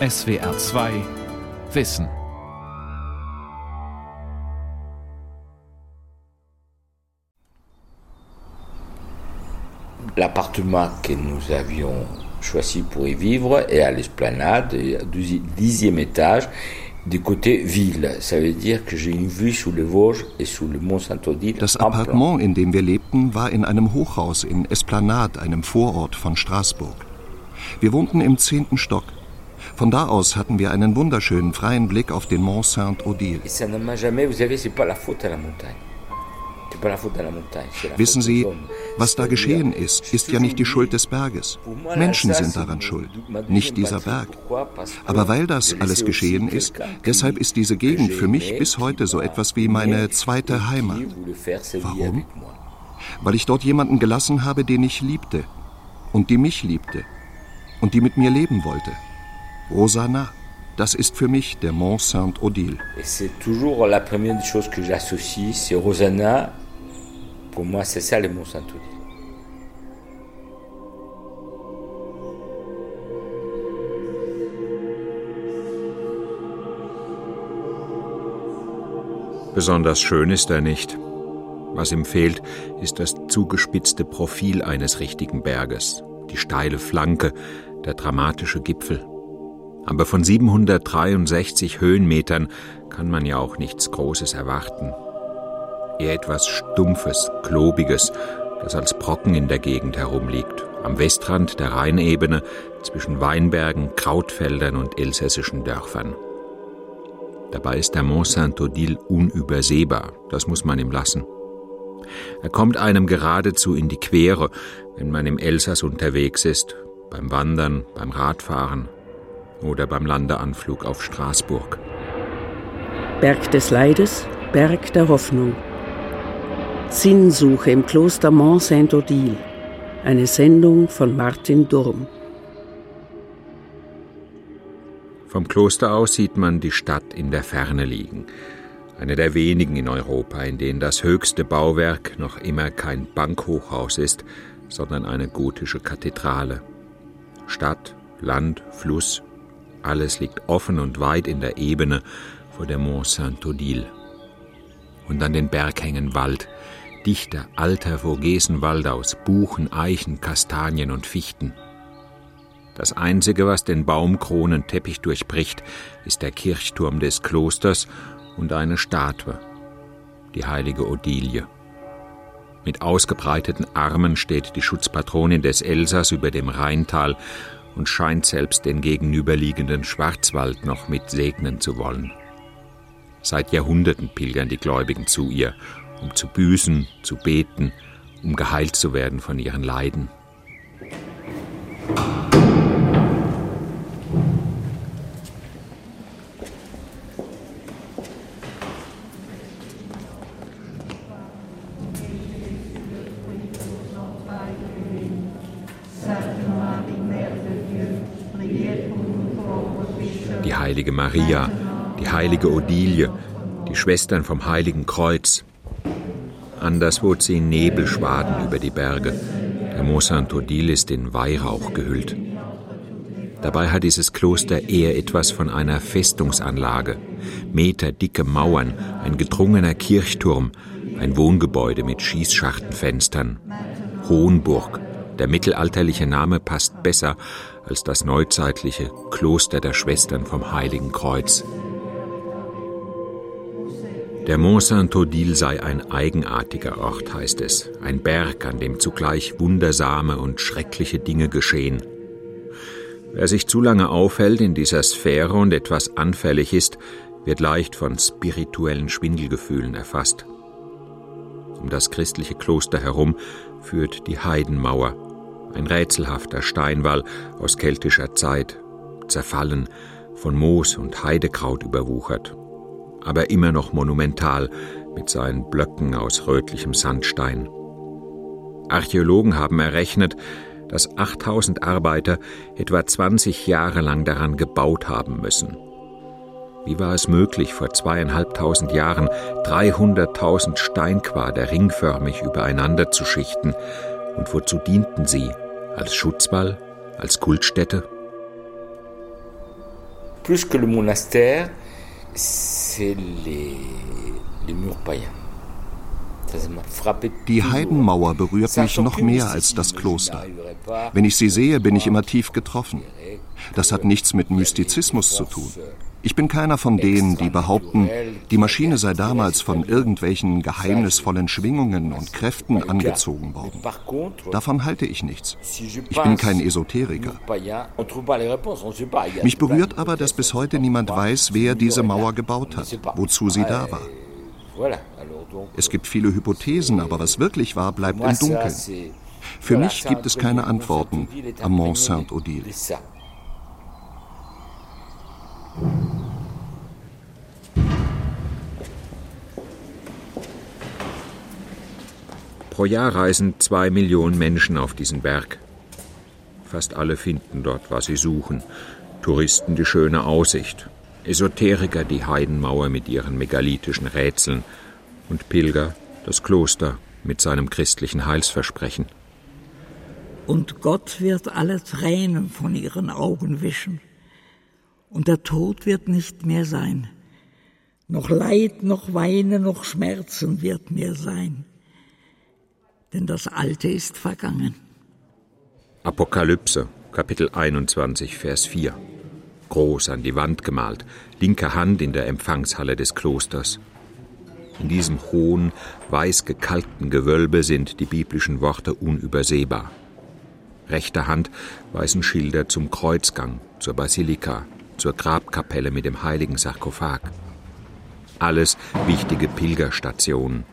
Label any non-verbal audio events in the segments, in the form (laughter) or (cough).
SWR 2 Wissen. L'appartement que nous avions choisi pour y vivre est à l'esplanade, du dixième étage, du côté ville. Ça veut dire que j'ai une vue sur les Vosges et sur le Mont Saint-Odile. Das Appartement, in dem wir lebten, war in einem Hochhaus in Esplanade, einem Vorort von Straßburg. Wir wohnten im zehnten Stock. Von da aus hatten wir einen wunderschönen freien Blick auf den Mont Saint-Odile. Wissen Sie, was da geschehen ist, ist ja nicht die Schuld des Berges. Menschen sind daran schuld, nicht dieser Berg. Aber weil das alles geschehen ist, deshalb ist diese Gegend für mich bis heute so etwas wie meine zweite Heimat. Warum? Weil ich dort jemanden gelassen habe, den ich liebte und die mich liebte und die mit mir leben wollte. Rosanna. Das ist für mich der Mont Saint-Odile. C'est toujours la première chose que j'associe, c'est Rosanna Pour moi, c'est ça le Mont Saint-Odile. Besonders schön ist er nicht. Was ihm fehlt, ist das zugespitzte Profil eines richtigen Berges, die steile Flanke, der dramatische Gipfel. Aber von 763 Höhenmetern kann man ja auch nichts Großes erwarten eher etwas Stumpfes, Klobiges, das als Brocken in der Gegend herumliegt, am Westrand der Rheinebene zwischen Weinbergen, Krautfeldern und elsässischen Dörfern. Dabei ist der Mont Saint-Odile unübersehbar, das muss man ihm lassen. Er kommt einem geradezu in die Quere, wenn man im Elsass unterwegs ist, beim Wandern, beim Radfahren oder beim Landeanflug auf Straßburg. Berg des Leides, Berg der Hoffnung. Sinnsuche im Kloster Mont Saint-Odile. Eine Sendung von Martin Durm. Vom Kloster aus sieht man die Stadt in der Ferne liegen. Eine der wenigen in Europa, in denen das höchste Bauwerk noch immer kein Bankhochhaus ist, sondern eine gotische Kathedrale. Stadt, Land, Fluss, alles liegt offen und weit in der Ebene vor der Mont Saint-Odile. Und an den Berghängen Wald, dichter alter Vogesenwald aus Buchen, Eichen, Kastanien und Fichten. Das Einzige, was den Baumkronenteppich durchbricht, ist der Kirchturm des Klosters und eine Statue, die heilige Odilie. Mit ausgebreiteten Armen steht die Schutzpatronin des Elsass über dem Rheintal und scheint selbst den gegenüberliegenden Schwarzwald noch mit segnen zu wollen. Seit Jahrhunderten pilgern die Gläubigen zu ihr um zu büßen, zu beten, um geheilt zu werden von ihren Leiden. Die heilige Maria, die heilige Odilie, die Schwestern vom heiligen Kreuz, Anderswo ziehen Nebelschwaden über die Berge. Der Mont Saint-Odile ist in Weihrauch gehüllt. Dabei hat dieses Kloster eher etwas von einer Festungsanlage. Meterdicke Mauern, ein gedrungener Kirchturm, ein Wohngebäude mit Schießschachtenfenstern. Hohenburg. Der mittelalterliche Name passt besser als das neuzeitliche Kloster der Schwestern vom Heiligen Kreuz. Der Mont Saint-Odile sei ein eigenartiger Ort, heißt es, ein Berg, an dem zugleich wundersame und schreckliche Dinge geschehen. Wer sich zu lange aufhält in dieser Sphäre und etwas anfällig ist, wird leicht von spirituellen Schwindelgefühlen erfasst. Um das christliche Kloster herum führt die Heidenmauer, ein rätselhafter Steinwall aus keltischer Zeit, zerfallen, von Moos und Heidekraut überwuchert aber immer noch monumental mit seinen Blöcken aus rötlichem Sandstein. Archäologen haben errechnet, dass 8000 Arbeiter etwa 20 Jahre lang daran gebaut haben müssen. Wie war es möglich, vor zweieinhalbtausend Jahren 300.000 Steinquader ringförmig übereinander zu schichten? Und wozu dienten sie? Als Schutzwall? Als Kultstätte? plus que le monastère, c'est les, les murs païens. Die Heidenmauer berührt mich noch mehr als das Kloster. Wenn ich sie sehe, bin ich immer tief getroffen. Das hat nichts mit Mystizismus zu tun. Ich bin keiner von denen, die behaupten, die Maschine sei damals von irgendwelchen geheimnisvollen Schwingungen und Kräften angezogen worden. Davon halte ich nichts. Ich bin kein Esoteriker. Mich berührt aber, dass bis heute niemand weiß, wer diese Mauer gebaut hat, wozu sie da war. Es gibt viele Hypothesen, aber was wirklich war, bleibt im Dunkeln. Für mich gibt es keine Antworten am Mont Saint-Odile. Pro Jahr reisen zwei Millionen Menschen auf diesen Berg. Fast alle finden dort, was sie suchen. Touristen die schöne Aussicht, Esoteriker die Heidenmauer mit ihren megalithischen Rätseln und Pilger das Kloster mit seinem christlichen Heilsversprechen. Und Gott wird alle Tränen von ihren Augen wischen und der Tod wird nicht mehr sein. Noch Leid, noch Weine, noch Schmerzen wird mehr sein. Denn das Alte ist vergangen. Apokalypse, Kapitel 21, Vers 4. Groß an die Wand gemalt, linke Hand in der Empfangshalle des Klosters. In diesem hohen, weiß gekalkten Gewölbe sind die biblischen Worte unübersehbar. Rechter Hand weisen Schilder zum Kreuzgang, zur Basilika, zur Grabkapelle mit dem heiligen Sarkophag. Alles wichtige Pilgerstationen.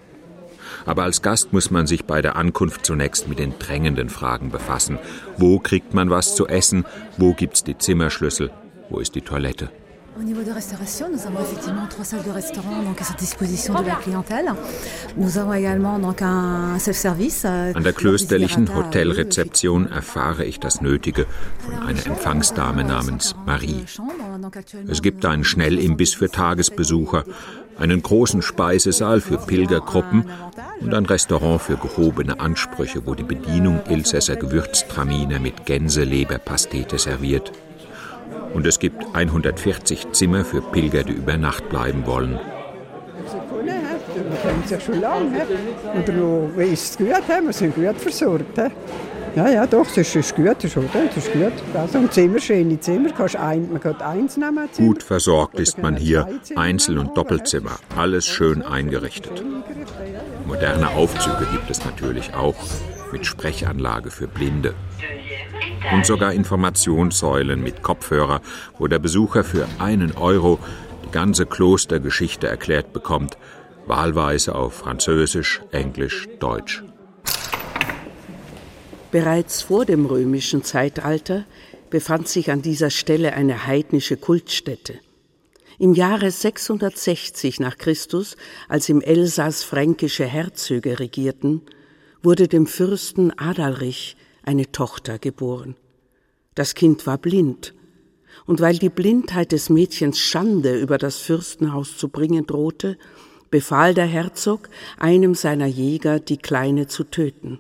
Aber als Gast muss man sich bei der Ankunft zunächst mit den drängenden Fragen befassen. Wo kriegt man was zu essen? Wo gibt's die Zimmerschlüssel? Wo ist die Toilette? Au niveau de restauration, nous avons effectivement trois salles de restaurant donc à sa disposition de la clientèle. Nous avons également donc un self-service. Euh, An der klösterlichen Hotelrezeption erfahre ich das Nötige von einer Empfangsdame namens Marie. Es gibt einen Schnellimbiss für Tagesbesucher, einen großen Speisesaal für Pilgergruppen und ein Restaurant für gehobene Ansprüche, wo die Bedienung Elsässer Gewürztraminer mit Gänseleberpastete serviert und es gibt 140 Zimmer für Pilger, die über Nacht bleiben wollen. Wir kennen sich schon lange. Und du weißt gut, wir sind gut versorgt. Ja, ja, doch, das ist gut, das ist gut. Das ist gut. Also, und Zimmer, schöne Zimmer, kannst ein, man kann eins nehmen. Zimmer. Gut versorgt ist man hier, Einzel- und Doppelzimmer, alles schön eingerichtet. Moderne Aufzüge gibt es natürlich auch, mit Sprechanlage für Blinde und sogar Informationssäulen mit Kopfhörer, wo der Besucher für einen Euro die ganze Klostergeschichte erklärt bekommt, wahlweise auf Französisch, Englisch, Deutsch. Bereits vor dem römischen Zeitalter befand sich an dieser Stelle eine heidnische Kultstätte. Im Jahre 660 nach Christus, als im Elsass fränkische Herzöge regierten, wurde dem Fürsten Adalrich eine Tochter geboren. Das Kind war blind, und weil die Blindheit des Mädchens Schande über das Fürstenhaus zu bringen drohte, befahl der Herzog einem seiner Jäger, die Kleine zu töten.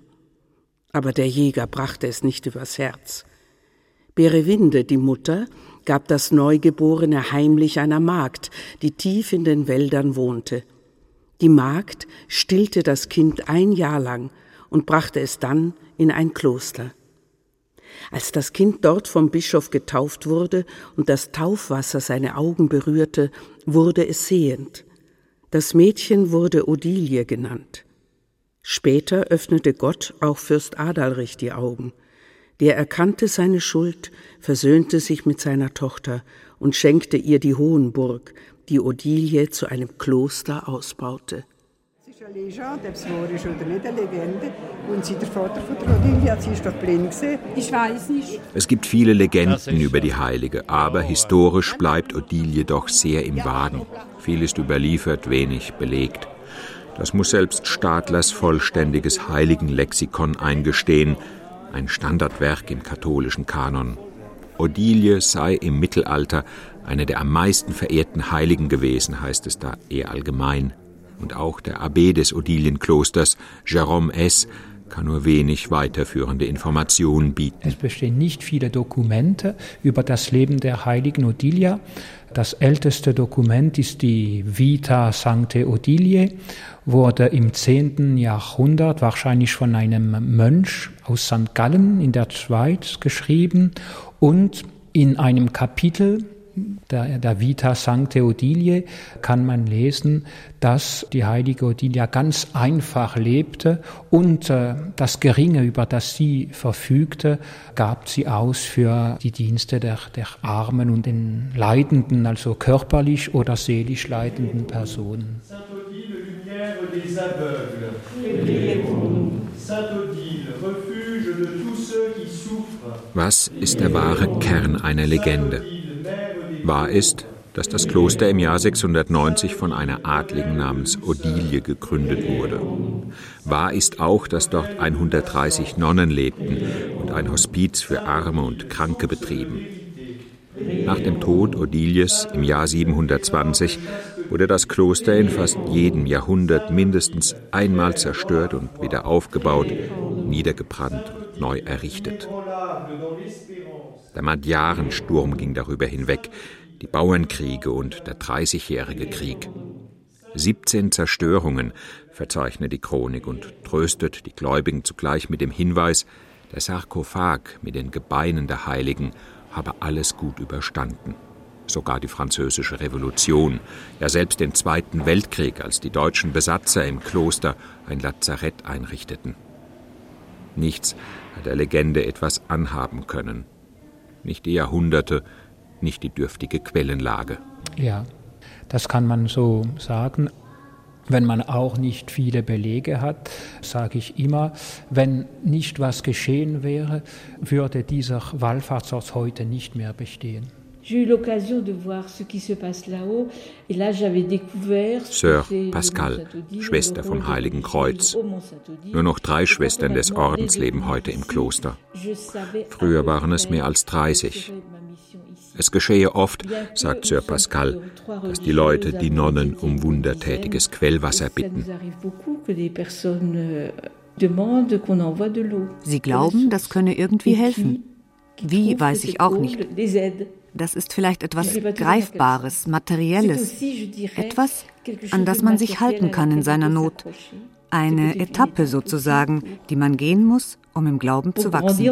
Aber der Jäger brachte es nicht übers Herz. Berewinde, die Mutter, gab das Neugeborene heimlich einer Magd, die tief in den Wäldern wohnte. Die Magd stillte das Kind ein Jahr lang und brachte es dann in ein Kloster. Als das Kind dort vom Bischof getauft wurde und das Taufwasser seine Augen berührte, wurde es sehend. Das Mädchen wurde Odilie genannt. Später öffnete Gott auch Fürst Adalrich die Augen. Der erkannte seine Schuld, versöhnte sich mit seiner Tochter und schenkte ihr die Hohenburg, die Odilie zu einem Kloster ausbaute. Legende, ob es wahr ist oder nicht eine Legende. Und sie der Vater von der Odilia, sie ist doch blind gesehen. Ich weiß nicht. Es gibt viele Legenden über die Heilige, aber historisch bleibt Odilie doch sehr im Wagen. Viel ist überliefert, wenig belegt. Das muss selbst Stadlers vollständiges Heiligenlexikon eingestehen, ein Standardwerk im katholischen Kanon. Odilie sei im Mittelalter eine der am meisten verehrten Heiligen gewesen, heißt es da eher allgemein und auch der Abbé des Odilienklosters, Jérôme S., kann nur wenig weiterführende Informationen bieten. Es bestehen nicht viele Dokumente über das Leben der heiligen Odilia. Das älteste Dokument ist die Vita Sancte Odilie, wurde im 10. Jahrhundert wahrscheinlich von einem Mönch aus St. Gallen in der Schweiz geschrieben und in einem Kapitel der, der Vita Sancte Odilie kann man lesen, dass die heilige Odilia ganz einfach lebte und äh, das Geringe, über das sie verfügte, gab sie aus für die Dienste der, der Armen und den Leidenden, also körperlich oder seelisch leidenden Personen. Lumière des aveugles, Sainte Odile, refuge de tous ceux qui souffrent. Was ist der wahre Kern einer Legende? Wahr ist, dass das Kloster im Jahr 690 von einer Adligen namens Odilie gegründet wurde. Wahr ist auch, dass dort 130 Nonnen lebten und ein Hospiz für Arme und Kranke betrieben. Nach dem Tod Odilies im Jahr 720 wurde das Kloster in fast jedem Jahrhundert mindestens einmal zerstört und wieder aufgebaut, niedergebrannt und neu errichtet. Der Madjarensturm ging darüber hinweg, die Bauernkriege und der Dreißigjährige Krieg. 17 Zerstörungen verzeichnet die Chronik und tröstet die Gläubigen zugleich mit dem Hinweis, der Sarkophag mit den Gebeinen der Heiligen habe alles gut überstanden. Sogar die französische Revolution, ja selbst den Zweiten Weltkrieg, als die deutschen Besatzer im Kloster ein Lazarett einrichteten. Nichts hat der Legende etwas anhaben können nicht die Jahrhunderte, nicht die dürftige Quellenlage. Ja, das kann man so sagen. Wenn man auch nicht viele Belege hat, sage ich immer, wenn nicht was geschehen wäre, würde dieser Wallfahrtsort heute nicht mehr bestehen. Sir Pascal, Schwester vom Heiligen Kreuz. Nur noch drei Schwestern des Ordens leben heute im Kloster. Früher waren es mehr als 30. Es geschehe oft, sagt Sir Pascal, dass die Leute die Nonnen um wundertätiges Quellwasser bitten. Sie glauben, das könne irgendwie helfen. Wie, weiß ich auch nicht. Das ist vielleicht etwas Greifbares, Materielles, etwas, an das man sich halten kann in seiner Not. Eine Etappe sozusagen, die man gehen muss, um im Glauben zu wachsen.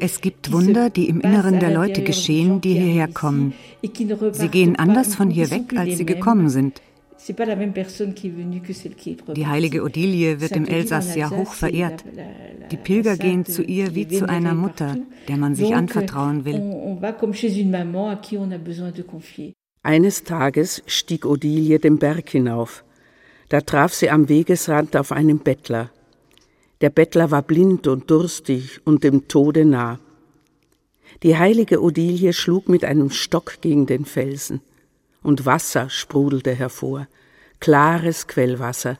Es gibt Wunder, die im Inneren der Leute geschehen, die hierher kommen. Sie gehen anders von hier weg, als sie gekommen sind. Die heilige Odilie wird im Elsass ja hoch verehrt. Die Pilger gehen zu ihr wie zu einer Mutter, der man sich anvertrauen will. Eines Tages stieg Odilie den Berg hinauf. Da traf sie am Wegesrand auf einen Bettler. Der Bettler war blind und durstig und dem Tode nah. Die heilige Odilie schlug mit einem Stock gegen den Felsen und Wasser sprudelte hervor, klares Quellwasser.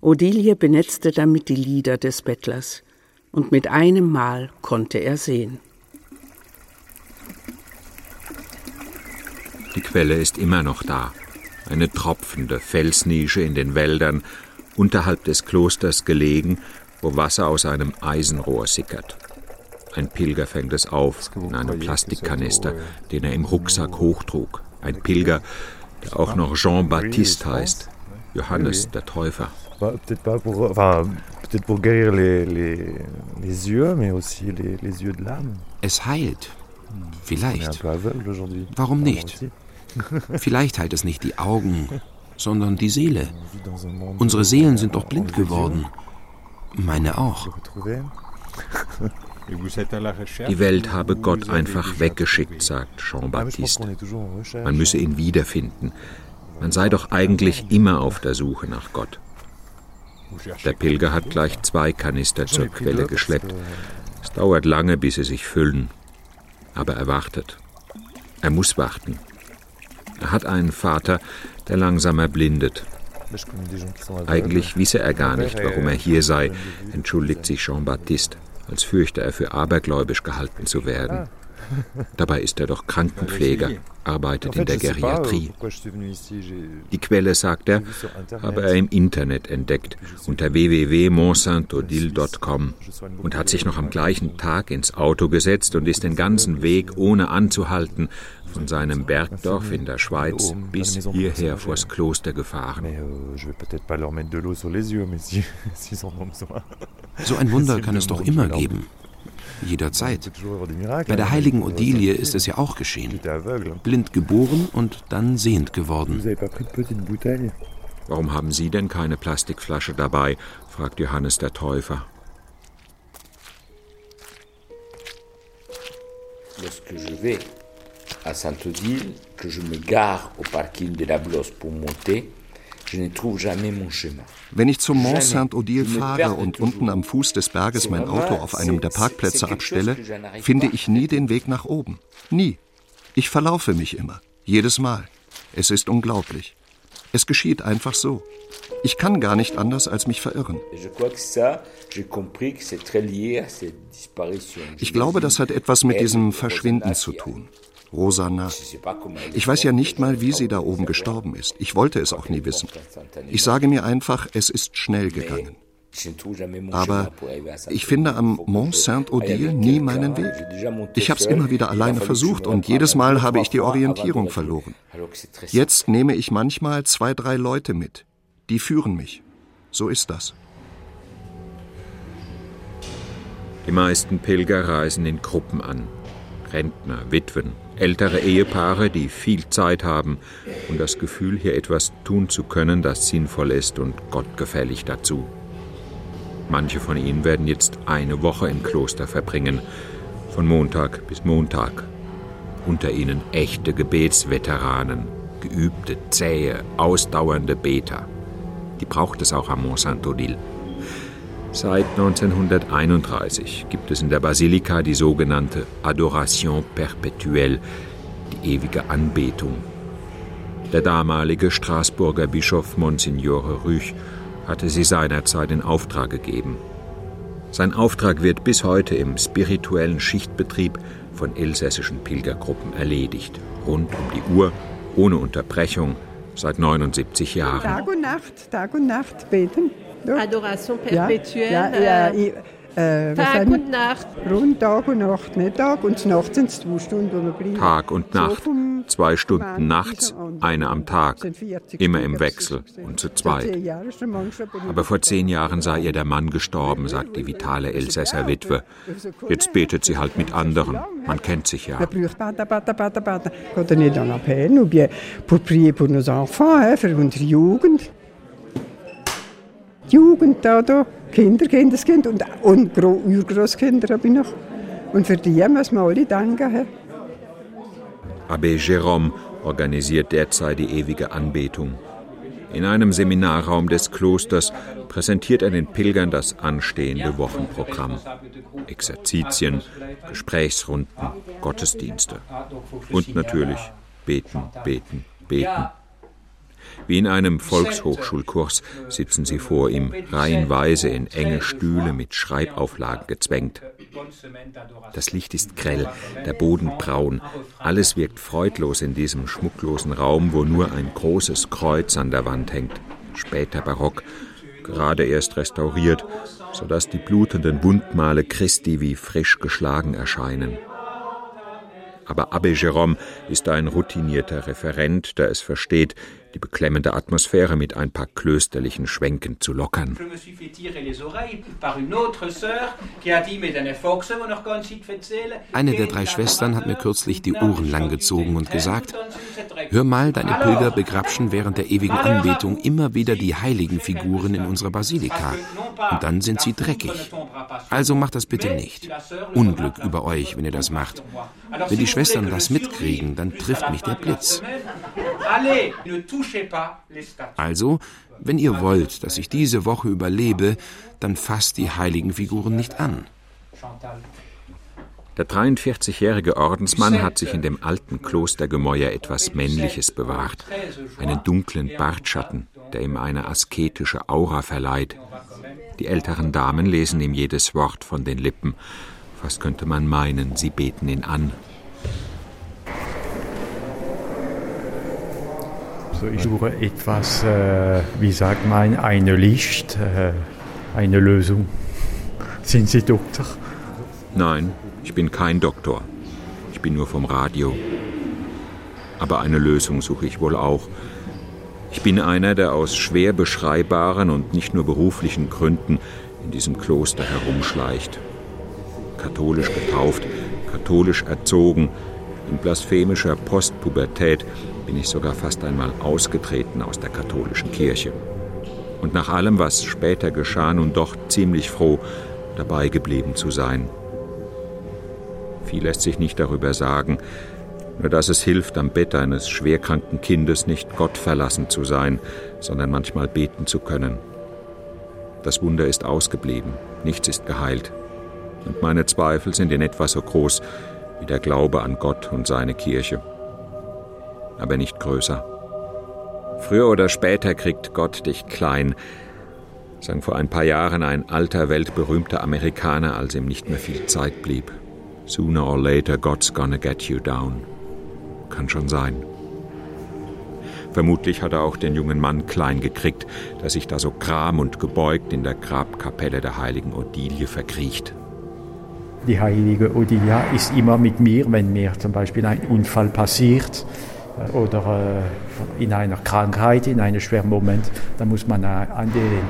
Odilie benetzte damit die Lider des Bettlers, und mit einem Mal konnte er sehen. Die Quelle ist immer noch da, eine tropfende Felsnische in den Wäldern, unterhalb des Klosters gelegen, wo Wasser aus einem Eisenrohr sickert. Ein Pilger fängt es auf in einem Plastikkanister, den er im Rucksack hochtrug. Ein Pilger, der auch noch Jean-Baptiste heißt, Johannes der Täufer. Es heilt. Vielleicht. Warum nicht? (laughs) Vielleicht heilt es nicht die Augen, sondern die Seele. Unsere Seelen sind doch blind geworden. Meine auch. (laughs) Die Welt habe Gott einfach weggeschickt, sagt Jean-Baptiste. Man müsse ihn wiederfinden. Man sei doch eigentlich immer auf der Suche nach Gott. Der Pilger hat gleich zwei Kanister zur Quelle geschleppt. Es dauert lange, bis sie sich füllen. Aber er wartet. Er muss warten. Er hat einen Vater, der langsam erblindet. Eigentlich wisse er gar nicht, warum er hier sei, entschuldigt sich Jean-Baptiste als fürchte er für abergläubisch gehalten zu werden. Dabei ist er doch Krankenpfleger, arbeitet in der Geriatrie. Die Quelle, sagt er, habe er im Internet entdeckt, unter www.montsaintodile.com und hat sich noch am gleichen Tag ins Auto gesetzt und ist den ganzen Weg ohne anzuhalten von seinem Bergdorf in der Schweiz bis hierher vors Kloster gefahren. (laughs) So ein Wunder kann es doch immer geben jederzeit. Bei der heiligen Odilie ist es ja auch geschehen. Blind geboren und dann sehend geworden. Warum haben Sie denn keine Plastikflasche dabei? fragt Johannes der Täufer. Lorsque je vais à Sainte-Odile, que je me gare au parking de la Blosse pour monter, wenn ich zum Mont Saint-Odile fahre und unten am Fuß des Berges mein Auto auf einem der Parkplätze abstelle, finde ich nie den Weg nach oben. Nie. Ich verlaufe mich immer. Jedes Mal. Es ist unglaublich. Es geschieht einfach so. Ich kann gar nicht anders als mich verirren. Ich glaube, das hat etwas mit diesem Verschwinden zu tun. Rosanna. Ich weiß ja nicht mal, wie sie da oben gestorben ist. Ich wollte es auch nie wissen. Ich sage mir einfach, es ist schnell gegangen. Aber ich finde am Mont Saint-Odile nie meinen Weg. Ich habe es immer wieder alleine versucht und jedes Mal habe ich die Orientierung verloren. Jetzt nehme ich manchmal zwei, drei Leute mit. Die führen mich. So ist das. Die meisten Pilger reisen in Gruppen an. Rentner, Witwen, ältere Ehepaare, die viel Zeit haben und das Gefühl, hier etwas tun zu können, das sinnvoll ist und gottgefällig dazu. Manche von ihnen werden jetzt eine Woche im Kloster verbringen, von Montag bis Montag. Unter ihnen echte Gebetsveteranen, geübte, zähe, ausdauernde Beter. Die braucht es auch am Mont Saint-Odile. Seit 1931 gibt es in der Basilika die sogenannte Adoration perpetuelle, die ewige Anbetung. Der damalige Straßburger Bischof Monsignore Rüch hatte sie seinerzeit in Auftrag gegeben. Sein Auftrag wird bis heute im spirituellen Schichtbetrieb von elsässischen Pilgergruppen erledigt, rund um die Uhr, ohne Unterbrechung, seit 79 Jahren. Tag und Nacht, Tag und Nacht beten. Adoration perpétuelle. Ja, ja, ja, äh, Tag und Nacht. Rund Tag und Nacht, nicht Tag und Nacht sind es zwei Stunden, wir. Tag und Nacht, so zwei Stunden nachts, eine am Tag, immer im Wechsel und zu zweit. Aber vor zehn Jahren sei ihr der Mann gestorben, sagt die vitale Elsässer Witwe. Jetzt betet sie halt mit anderen, man kennt sich ja. Quand Jugend da, da Kinder, Kindeskind und, und Urgroßkinder habe ich noch. Und für die müssen wir alle danken. Abbé Jérôme organisiert derzeit die ewige Anbetung. In einem Seminarraum des Klosters präsentiert er den Pilgern das anstehende Wochenprogramm. Exerzitien, Gesprächsrunden, Gottesdienste. Und natürlich beten, beten, beten. Wie in einem Volkshochschulkurs sitzen sie vor ihm, reihenweise in enge Stühle mit Schreibauflagen gezwängt. Das Licht ist grell, der Boden braun, alles wirkt freudlos in diesem schmucklosen Raum, wo nur ein großes Kreuz an der Wand hängt, später barock, gerade erst restauriert, so dass die blutenden Wundmale Christi wie frisch geschlagen erscheinen. Aber Abbé Jérôme ist ein routinierter Referent, der es versteht, die beklemmende Atmosphäre mit ein paar klösterlichen Schwenken zu lockern. Eine der drei Schwestern hat mir kürzlich die Ohren langgezogen und gesagt, hör mal, deine Pilger begrapschen während der ewigen Anbetung immer wieder die heiligen Figuren in unserer Basilika. Und dann sind sie dreckig. Also macht das bitte nicht. Unglück über euch, wenn ihr das macht. Wenn die Schwestern das mitkriegen, dann trifft mich der Blitz. Also, wenn ihr wollt, dass ich diese Woche überlebe, dann fasst die heiligen Figuren nicht an. Der 43-jährige Ordensmann hat sich in dem alten Klostergemäuer etwas Männliches bewahrt, einen dunklen Bartschatten, der ihm eine asketische Aura verleiht. Die älteren Damen lesen ihm jedes Wort von den Lippen. Fast könnte man meinen, sie beten ihn an. So, ich suche etwas, äh, wie sagt man, eine Licht, äh, eine Lösung. Sind Sie Doktor? Nein, ich bin kein Doktor. Ich bin nur vom Radio. Aber eine Lösung suche ich wohl auch. Ich bin einer, der aus schwer beschreibbaren und nicht nur beruflichen Gründen in diesem Kloster herumschleicht. Katholisch getauft, katholisch erzogen, in blasphemischer Postpubertät bin ich sogar fast einmal ausgetreten aus der katholischen Kirche. Und nach allem, was später geschah, nun doch ziemlich froh, dabei geblieben zu sein. Viel lässt sich nicht darüber sagen, nur dass es hilft, am Bett eines schwerkranken Kindes nicht Gott verlassen zu sein, sondern manchmal beten zu können. Das Wunder ist ausgeblieben, nichts ist geheilt. Und meine Zweifel sind in etwa so groß wie der Glaube an Gott und seine Kirche. Aber nicht größer. Früher oder später kriegt Gott dich klein, sang vor ein paar Jahren ein alter, weltberühmter Amerikaner, als ihm nicht mehr viel Zeit blieb. Sooner or later God's gonna get you down. Kann schon sein. Vermutlich hat er auch den jungen Mann klein gekriegt, der sich da so kram und gebeugt in der Grabkapelle der heiligen Odilie verkriecht. Die heilige Odilia ist immer mit mir, wenn mir zum Beispiel ein Unfall passiert äh, oder äh, in einer Krankheit, in einem schweren Moment, dann muss man äh, an, den,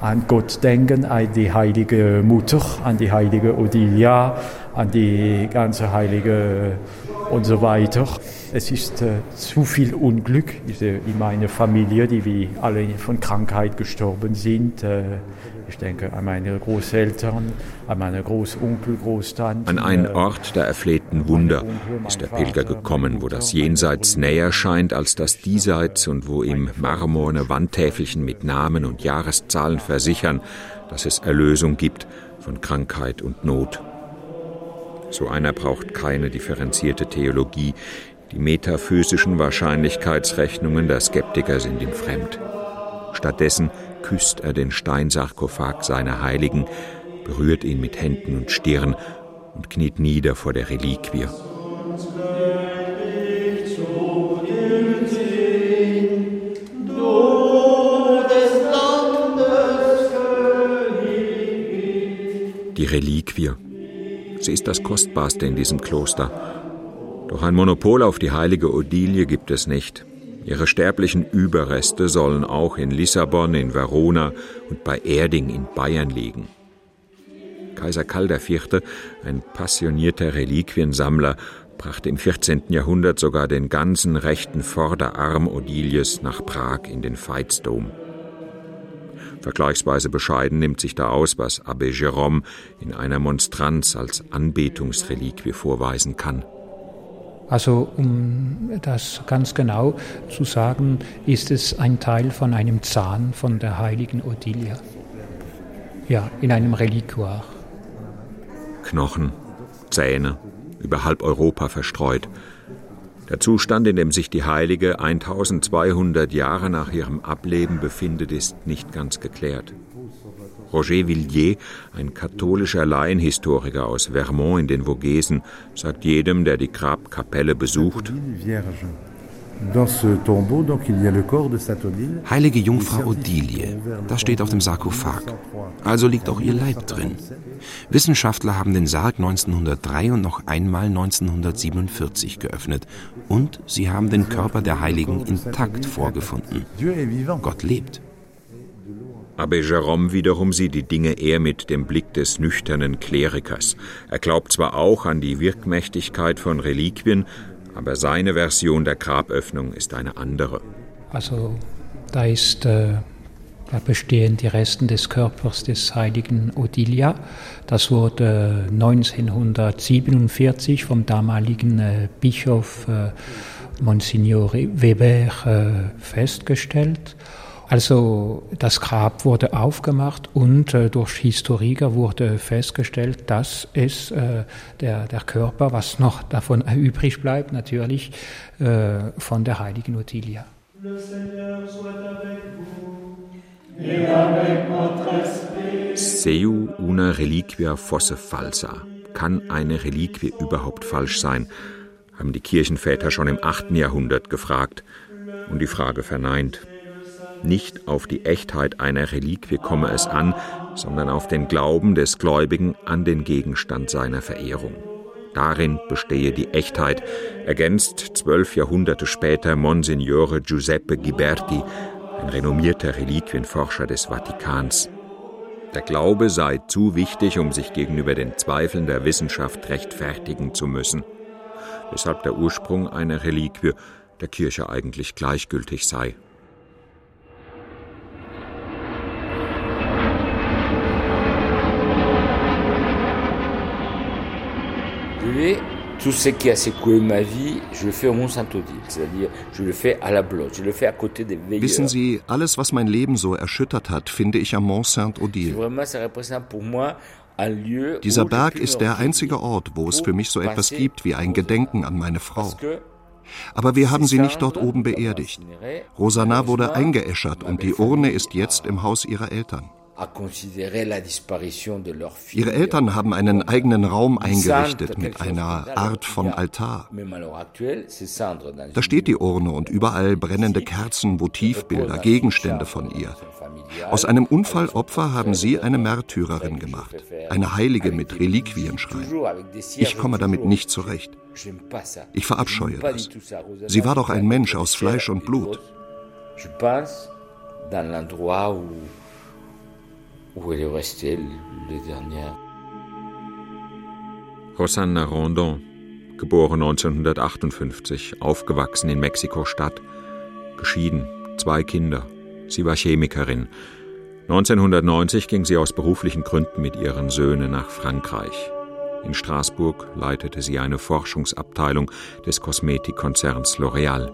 an Gott denken, an die heilige Mutter, an die heilige Odilia, an die ganze heilige und so weiter. Es ist äh, zu viel Unglück in meiner Familie, die wie alle von Krankheit gestorben sind. Äh, ich denke an meine Großeltern, an meine Großonkel, Großtante. An einen Ort der erflehten Wunder ist der Pilger gekommen, wo das Jenseits näher scheint als das Diesseits und wo ihm marmorne Wandtäfelchen mit Namen und Jahreszahlen versichern, dass es Erlösung gibt von Krankheit und Not. So einer braucht keine differenzierte Theologie. Die metaphysischen Wahrscheinlichkeitsrechnungen der Skeptiker sind ihm fremd. Stattdessen küsst er den Steinsarkophag seiner Heiligen, berührt ihn mit Händen und Stirn und kniet nieder vor der Reliquie. Die Reliquie, Sie ist das Kostbarste in diesem Kloster. Doch ein Monopol auf die heilige Odilie gibt es nicht. Ihre sterblichen Überreste sollen auch in Lissabon, in Verona und bei Erding in Bayern liegen. Kaiser Karl IV., ein passionierter Reliquiensammler, brachte im 14. Jahrhundert sogar den ganzen rechten Vorderarm Odilies nach Prag in den Veitsdom. Vergleichsweise bescheiden nimmt sich da aus, was Abbé Jérôme in einer Monstranz als Anbetungsreliquie vorweisen kann. Also um das ganz genau zu sagen, ist es ein Teil von einem Zahn von der heiligen Odilia. Ja, in einem Reliquar. Knochen, Zähne, über halb Europa verstreut – der Zustand, in dem sich die Heilige 1200 Jahre nach ihrem Ableben befindet, ist nicht ganz geklärt. Roger Villiers, ein katholischer Laienhistoriker aus Vermont in den Vogesen, sagt jedem, der die Grabkapelle besucht, Heilige Jungfrau Odilie, das steht auf dem Sarkophag. Also liegt auch ihr Leib drin. Wissenschaftler haben den Sarg 1903 und noch einmal 1947 geöffnet und sie haben den Körper der Heiligen intakt vorgefunden. Gott lebt. Abbé Jérôme wiederum sieht die Dinge eher mit dem Blick des nüchternen Klerikers. Er glaubt zwar auch an die Wirkmächtigkeit von Reliquien, aber seine Version der Graböffnung ist eine andere. Also da ist äh, da bestehen die Resten des Körpers des heiligen Odilia. Das wurde 1947 vom damaligen äh, Bischof äh, Monsignore Weber äh, festgestellt. Also das Grab wurde aufgemacht und äh, durch Historiker wurde festgestellt, dass es äh, der, der Körper, was noch davon (laughs) übrig bleibt, natürlich äh, von der heiligen Ottilia. Seu una reliquia fosse falsa. Kann eine Reliquie überhaupt falsch sein? haben die Kirchenväter schon im 8. Jahrhundert gefragt. und die Frage verneint. Nicht auf die Echtheit einer Reliquie komme es an, sondern auf den Glauben des Gläubigen an den Gegenstand seiner Verehrung. Darin bestehe die Echtheit, ergänzt zwölf Jahrhunderte später Monsignore Giuseppe Ghiberti, ein renommierter Reliquienforscher des Vatikans. Der Glaube sei zu wichtig, um sich gegenüber den Zweifeln der Wissenschaft rechtfertigen zu müssen, weshalb der Ursprung einer Reliquie der Kirche eigentlich gleichgültig sei. Tout ce qui a secoué ma vie, je le fais au Mont Saint-Odile, c'est-à-dire je le fais à la blotte, je le fais à côté des veilleurs. Wissen Sie, alles was mein Leben so erschüttert hat, finde ich am Mont Saint-Odile. Dieser Berg ist der einzige Ort, wo es für mich so etwas gibt wie ein Gedenken an meine Frau. Aber wir haben sie nicht dort oben beerdigt. Rosanna wurde eingeäschert und die Urne ist jetzt im Haus ihrer Eltern. Ihre Eltern haben einen eigenen Raum eingerichtet mit einer Art von Altar. Da steht die Urne und überall brennende Kerzen, Votivbilder, Gegenstände von ihr. Aus einem Unfallopfer haben sie eine Märtyrerin gemacht, eine Heilige mit Reliquienschrein. Ich komme damit nicht zurecht. Ich verabscheue das. Sie war doch ein Mensch aus Fleisch und Blut. Je pense dans l'endroit où où elle est restée les dernières. Rosanna Rondon, geboren 1958, aufgewachsen in Mexiko-Stadt, geschieden, zwei Kinder. Sie war Chemikerin. 1990 ging sie aus beruflichen Gründen mit ihren Söhnen nach Frankreich. In Straßburg leitete sie eine Forschungsabteilung des Kosmetikkonzerns L'Oréal.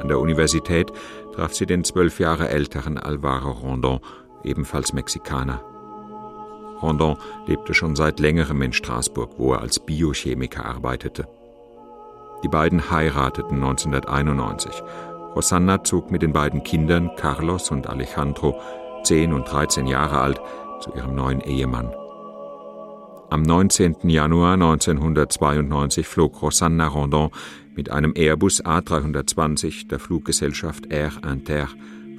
An der Universität traf sie den zwölf Jahre älteren Alvaro Rondon, ebenfalls Mexikaner. Rondon lebte schon seit längerem in Straßburg, wo er als Biochemiker arbeitete. Die beiden heirateten 1991. Rosanna zog mit den beiden Kindern, Carlos und Alejandro, 10 und 13 Jahre alt, zu ihrem neuen Ehemann. Am 19. Januar 1992 flog Rosanna Rondon mit einem Airbus A320 der Fluggesellschaft Air Inter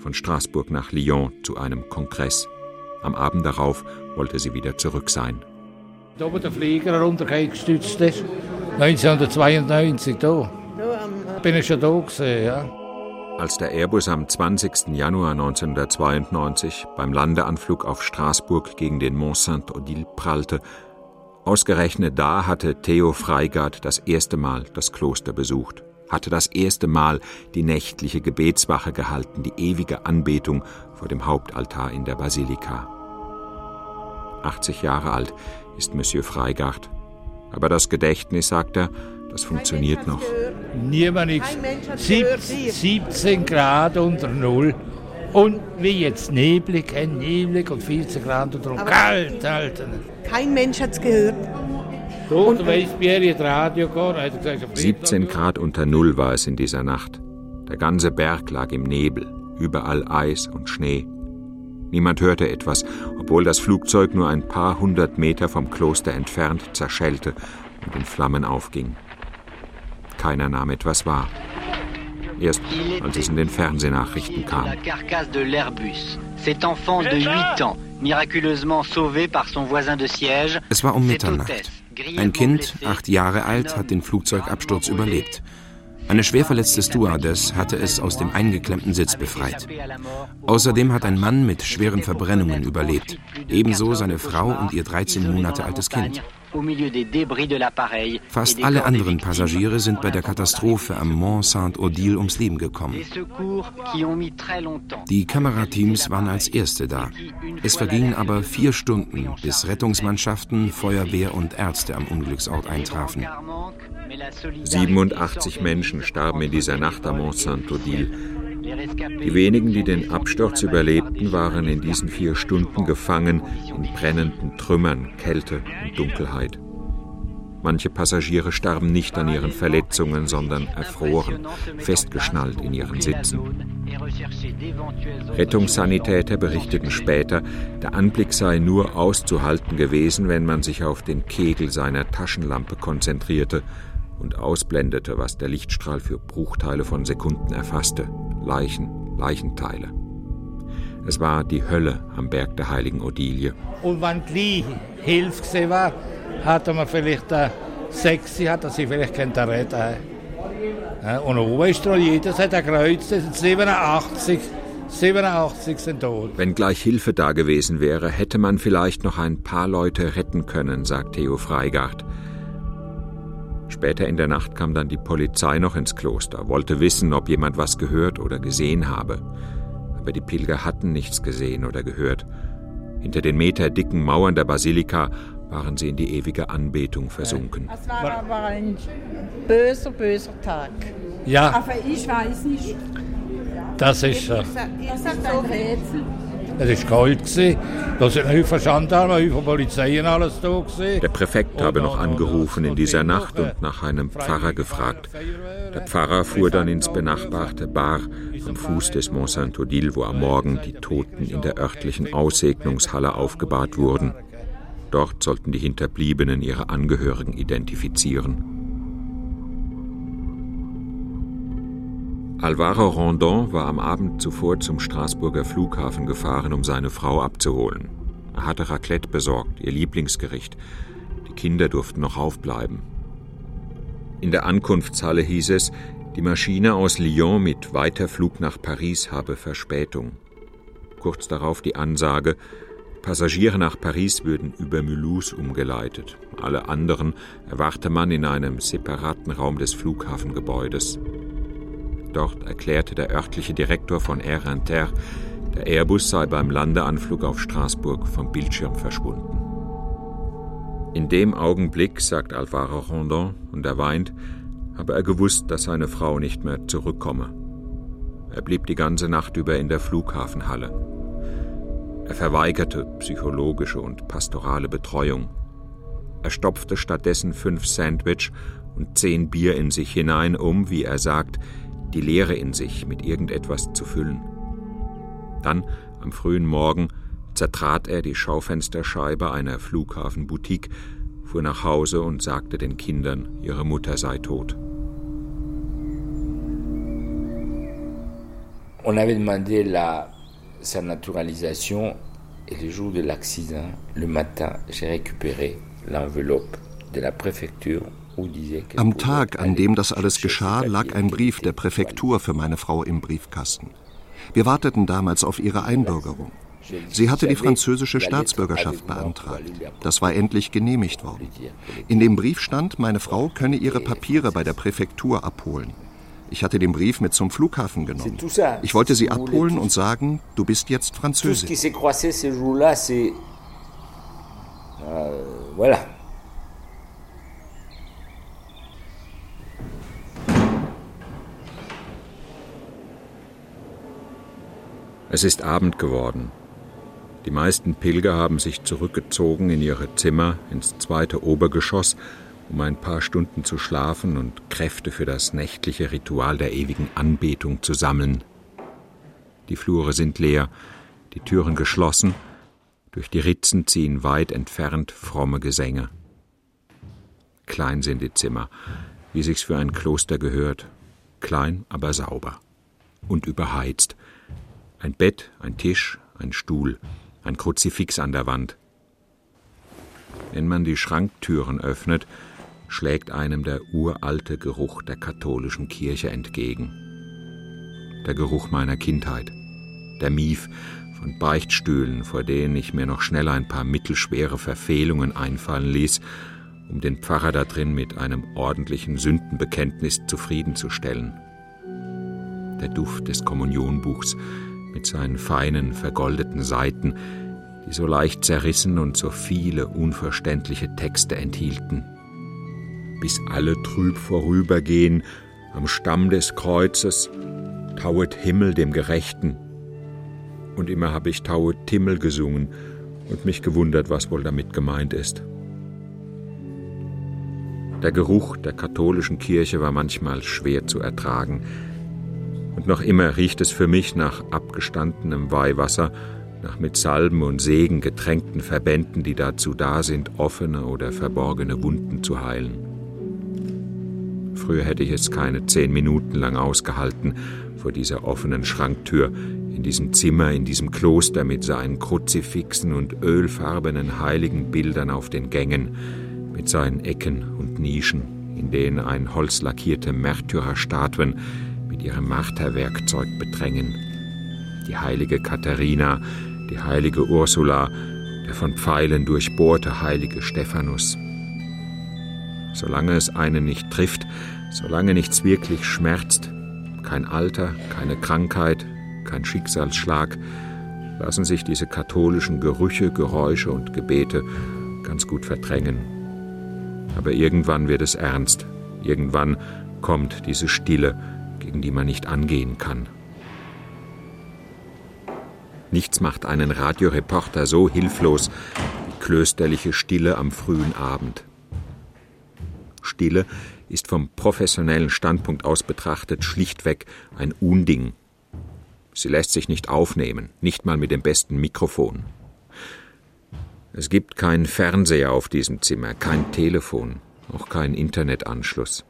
von Straßburg nach Lyon zu einem Kongress. Am Abend darauf wollte sie wieder zurück sein. Da, wo der Flieger runtergestützt ist, 1992, da. Bin ich schon da gewesen, ja. Als der Airbus am 20. Januar 1992 beim Landeanflug auf Straßburg gegen den Mont Saint-Odile prallte, ausgerechnet da hatte Theo Freigard das erste Mal das Kloster besucht hatte das erste Mal die nächtliche Gebetswache gehalten, die ewige Anbetung vor dem Hauptaltar in der Basilika. 80 Jahre alt ist Monsieur Freigard. Aber das Gedächtnis, sagt er, das funktioniert noch. Niemand nichts. 17 Grad unter Null. Und wie jetzt neblig, neblig und 14 Grad unter Null. Kalt, Alter. Kein Mensch hat es gehört. 17 Grad unter Null war es in dieser Nacht. Der ganze Berg lag im Nebel, überall Eis und Schnee. Niemand hörte etwas, obwohl das Flugzeug nur ein paar hundert Meter vom Kloster entfernt zerschellte und in Flammen aufging. Keiner nahm etwas wahr. Erst als es in den Fernsehnachrichten kam. Es war um Mitternacht. Ein Kind, acht Jahre alt, hat den Flugzeugabsturz überlebt. Eine schwer verletzte Stewardess hatte es aus dem eingeklemmten Sitz befreit. Außerdem hat ein Mann mit schweren Verbrennungen überlebt, ebenso seine Frau und ihr 13 Monate altes Kind. Fast alle anderen Passagiere sind bei der Katastrophe am Mont Saint-Odile ums Leben gekommen. Die Kamerateams waren als erste da. Es vergingen aber vier Stunden, bis Rettungsmannschaften, Feuerwehr und Ärzte am Unglücksort eintrafen. 87 Menschen starben in dieser Nacht am Mont Saint-Odile. Die wenigen, die den Absturz überlebten, waren in diesen vier Stunden gefangen in brennenden Trümmern, Kälte und Dunkelheit. Manche Passagiere starben nicht an ihren Verletzungen, sondern erfroren, festgeschnallt in ihren Sitzen. Rettungssanitäter berichteten später, der Anblick sei nur auszuhalten gewesen, wenn man sich auf den Kegel seiner Taschenlampe konzentrierte und ausblendete, was der Lichtstrahl für Bruchteile von Sekunden erfasste. Leichen, Leichenteile. Es war die Hölle am Berg der heiligen Odilie. Und wenn gleich Hilfe gesehen war, hatte man vielleicht eine Sexy, hat sie vielleicht reden Und oben ist dran, jedes hat ein Kreuz, das sind 87. 87 sind tot. Wenn gleich Hilfe da gewesen wäre, hätte man vielleicht noch ein paar Leute retten können, sagt Theo Freigart. Später in der Nacht kam dann die Polizei noch ins Kloster, wollte wissen, ob jemand was gehört oder gesehen habe. Aber die Pilger hatten nichts gesehen oder gehört. Hinter den meterdicken Mauern der Basilika waren sie in die ewige Anbetung versunken. Es war aber ein böser, böser Tag. Ja. Aber ich weiß nicht. Das ist, äh, Das ist ein Rätsel. Es war kalt. Da sind Haufen Gendarmen, Haufen Polizei und alles da. Der Präfekt habe noch angerufen in dieser Nacht und nach einem Pfarrer gefragt. Der Pfarrer fuhr dann ins benachbarte Bar am Fuß des Mont Saint-Odile, wo am Morgen die Toten in der örtlichen Aussegnungshalle aufgebahrt wurden. Dort sollten die Hinterbliebenen ihre Angehörigen identifizieren. Alvaro Rondon war am Abend zuvor zum Straßburger Flughafen gefahren, um seine Frau abzuholen. Er hatte Raclette besorgt, ihr Lieblingsgericht. Die Kinder durften noch aufbleiben. In der Ankunftshalle hieß es, die Maschine aus Lyon mit Weiterflug nach Paris habe Verspätung. Kurz darauf die Ansage, Passagiere nach Paris würden über Mulhouse umgeleitet. Alle anderen erwarte man in einem separaten Raum des Flughafengebäudes. Dort erklärte der örtliche Direktor von Air Inter, der Airbus sei beim Landeanflug auf Straßburg vom Bildschirm verschwunden. In dem Augenblick, sagt Alvaro Rondon, und er weint, habe er gewusst, dass seine Frau nicht mehr zurückkomme. Er blieb die ganze Nacht über in der Flughafenhalle. Er verweigerte psychologische und pastorale Betreuung. Er stopfte stattdessen fünf Sandwich und zehn Bier in sich hinein, um, wie er sagt, die Leere in sich mit irgendetwas zu füllen. Dann, am frühen Morgen, zertrat er die Schaufensterscheibe einer Flughafenboutique, fuhr nach Hause und sagte den Kindern, ihre Mutter sei tot. On avait demandé la, sa naturalisation et le jour de l'accident, le matin, j'ai récupéré l'enveloppe de la préfecture Am Tag, an dem das alles geschah, lag ein Brief der Präfektur für meine Frau im Briefkasten. Wir warteten damals auf ihre Einbürgerung. Sie hatte die französische Staatsbürgerschaft beantragt. Das war endlich genehmigt worden. In dem Brief stand, meine Frau könne ihre Papiere bei der Präfektur abholen. Ich hatte den Brief mit zum Flughafen genommen. Ich wollte sie abholen und sagen, du bist jetzt Französin. Voilà. Es ist Abend geworden. Die meisten Pilger haben sich zurückgezogen in ihre Zimmer, ins zweite Obergeschoss, um ein paar Stunden zu schlafen und Kräfte für das nächtliche Ritual der ewigen Anbetung zu sammeln. Die Flure sind leer, die Türen geschlossen, durch die Ritzen ziehen weit entfernt fromme Gesänge. Klein sind die Zimmer, wie sich's für ein Kloster gehört, klein, aber sauber und überheizt. Ein Bett, ein Tisch, ein Stuhl, ein Kruzifix an der Wand. Wenn man die Schranktüren öffnet, schlägt einem der uralte Geruch der katholischen Kirche entgegen. Der Geruch meiner Kindheit, der Mief von Beichtstühlen, vor denen ich mir noch schnell ein paar mittelschwere Verfehlungen einfallen ließ, um den Pfarrer da drin mit einem ordentlichen Sündenbekenntnis zufriedenzustellen. Der Duft des Kommunionbuchs, mit seinen feinen, vergoldeten Seiten, die so leicht zerrissen und so viele unverständliche Texte enthielten. Bis alle trüb vorübergehen, am Stamm des Kreuzes, tauet Himmel dem Gerechten. Und immer habe ich tauet Himmel gesungen und mich gewundert, was wohl damit gemeint ist. Der Geruch der katholischen Kirche war manchmal schwer zu ertragen, noch immer riecht es für mich nach abgestandenem Weihwasser, nach mit Salben und Segen getränkten Verbänden, die dazu da sind, offene oder verborgene Wunden zu heilen. Früher hätte ich es keine zehn Minuten lang ausgehalten vor dieser offenen Schranktür, in diesem Zimmer, in diesem Kloster mit seinen Kruzifixen und ölfarbenen heiligen Bildern auf den Gängen, mit seinen Ecken und Nischen, in denen ein holzlackierte Märtyrerstatuen mit ihrem Marterwerkzeug bedrängen. Die heilige Katharina, die heilige Ursula, der von Pfeilen durchbohrte heilige Stephanus. Solange es einen nicht trifft, solange nichts wirklich schmerzt, kein Alter, keine Krankheit, kein Schicksalsschlag, lassen sich diese katholischen Gerüche, Geräusche und Gebete ganz gut verdrängen. Aber irgendwann wird es ernst, irgendwann kommt diese Stille, gegen die man nicht angehen kann. Nichts macht einen Radioreporter so hilflos wie klösterliche Stille am frühen Abend. Stille ist vom professionellen Standpunkt aus betrachtet schlichtweg ein Unding. Sie lässt sich nicht aufnehmen, nicht mal mit dem besten Mikrofon. Es gibt keinen Fernseher auf diesem Zimmer, kein Telefon, auch keinen Internetanschluss.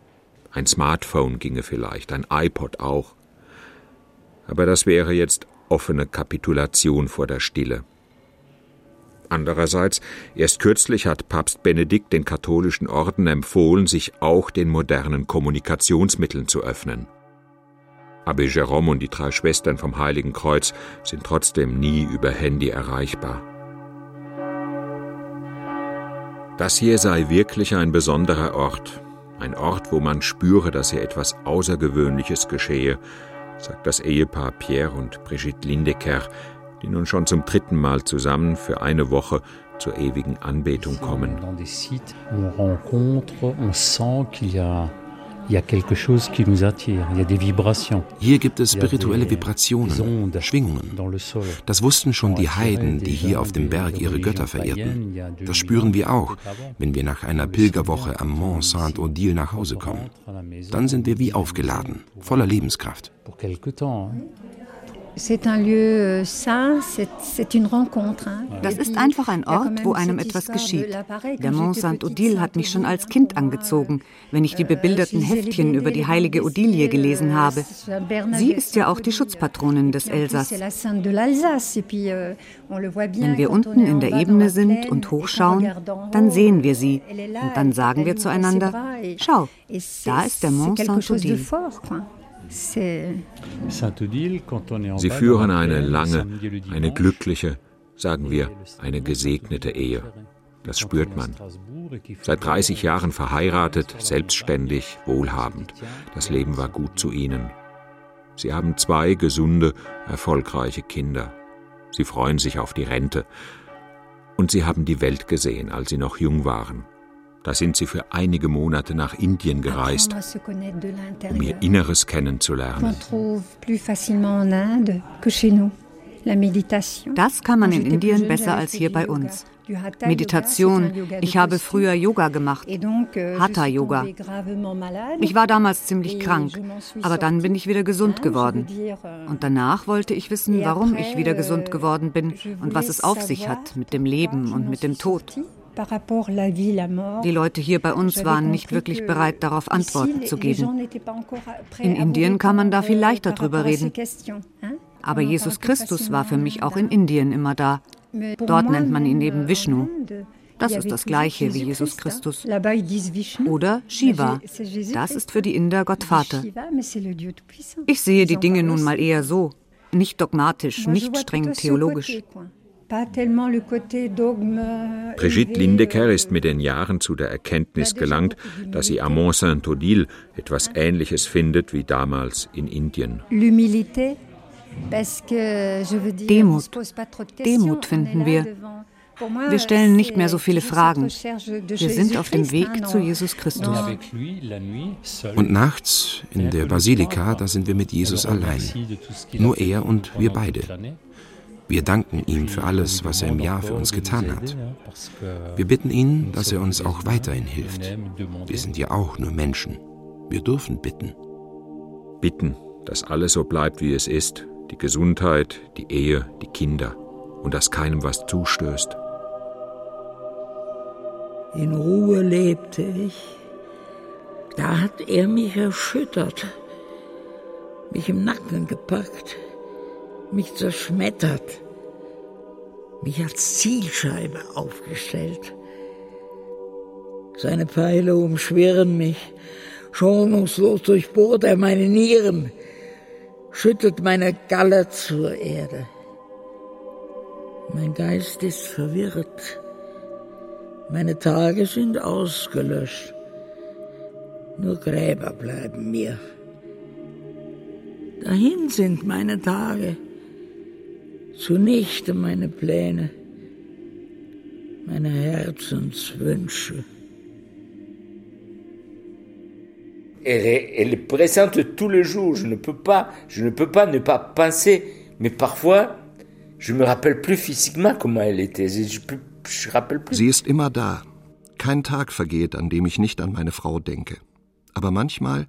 Ein Smartphone ginge vielleicht, ein iPod auch. Aber das wäre jetzt offene Kapitulation vor der Stille. Andererseits, erst kürzlich hat Papst Benedikt den katholischen Orden empfohlen, sich auch den modernen Kommunikationsmitteln zu öffnen. Abbé Jérôme und die drei Schwestern vom Heiligen Kreuz sind trotzdem nie über Handy erreichbar. Das hier sei wirklich ein besonderer Ort, ein Ort, wo man spüre, dass hier etwas Außergewöhnliches geschehe, sagt das Ehepaar Pierre und Brigitte Lindecker, die nun schon zum dritten Mal zusammen für eine Woche zur ewigen Anbetung kommen. Hier gibt es spirituelle Vibrationen, Schwingungen. Das wussten schon die Heiden, die hier auf dem Berg ihre Götter verehrten. Das spüren wir auch, wenn wir nach einer Pilgerwoche am Mont Saint-Odile nach Hause kommen. Dann sind wir wie aufgeladen, voller Lebenskraft. Euh, das ist einfach ein Ort, wo einem etwas geschieht. Der Mont Saint-Odile hat mich schon als Kind angezogen, wenn ich die euh, bebilderten Heftchen über die heilige Odilie gelesen euh, habe. Sie ist ja auch die Schutzpatronin des Elsass. Wenn wir unten in der Ebene sind und hochschauen, dann sehen wir sie und dann sagen wir zueinander, schau, da ist der Mont Saint-Odile. Sie führen eine lange, eine glückliche, sagen wir, eine gesegnete Ehe. Das spürt man. Seit 30 Jahren verheiratet, selbstständig, wohlhabend. Das Leben war gut zu ihnen. Sie haben zwei gesunde, erfolgreiche Kinder. Sie freuen sich auf die Rente. Und sie haben die Welt gesehen, als sie noch jung waren. Da sind sie für einige Monate nach Indien gereist, um ihr Inneres kennenzulernen. Das kann man in Indien besser als hier bei uns. Meditation. Ich habe früher Yoga gemacht, euh, Hatha Yoga. Ich war damals ziemlich krank, aber dann bin ich wieder gesund geworden. Euh, und danach wollte ich wissen, warum ich wieder gesund euh, geworden bin und was es auf sich hat mit dem Leben und mit dem Tod. Die Leute hier bei uns waren nicht wirklich bereit, darauf Antworten zu geben. In Indien kann man da viel leichter drüber reden. Aber Jesus Christus war für mich auch in Indien immer da. Dort nennt man ihn eben Vishnu. Das ist das gleiche wie Jesus Christus. Oder Shiva. Das ist für die Inder Gott Vater. Ich sehe die Dinge nun mal eher so. Nicht dogmatisch, nicht streng theologisch. Brigitte Lindecker ist mit den Jahren zu der Erkenntnis gelangt, dass sie am Mont Saint-Odile etwas Ähnliches findet wie damals in Indien. Demut. Demut finden wir. Wir stellen nicht mehr so viele Fragen. Wir sind auf dem Weg zu Jesus Christus. Und nachts in der Basilika, da sind wir mit Jesus allein. Nur er und wir beide. Wir danken ihm für alles, was er im Jahr für uns getan hat. Wir bitten ihn, dass er uns auch weiterhin hilft. Wir sind ja auch nur Menschen. Wir dürfen bitten. Bitten, dass alles so bleibt, wie es ist. Die Gesundheit, die Ehe, die Kinder. Und dass keinem was zustößt. In Ruhe lebte ich, Da hat er mich erschüttert, mich im Nacken gepackt, mich zerschmettert, mich als Zielscheibe aufgestellt. Seine Pfeile umschwirren mich, schonungslos durchbohrt er meine Nieren, schüttet meine Galle zur Erde. Mein Geist ist verwirrt, meine Tage sind ausgelöscht, nur Gräber bleiben mir. Dahin sind meine Tage, zunichte meine Pläne, meine Herzenswünsche. Elle est, elle est présente tous les jours. Je ne peux pas, je ne peux pas ne pas penser. Mais parfois, je me rappelle plus physiquement comment elle était. Je, je rappelle plus. Sie ist immer da. Kein Tag vergeht, an dem ich nicht an meine Frau denke. Aber manchmal,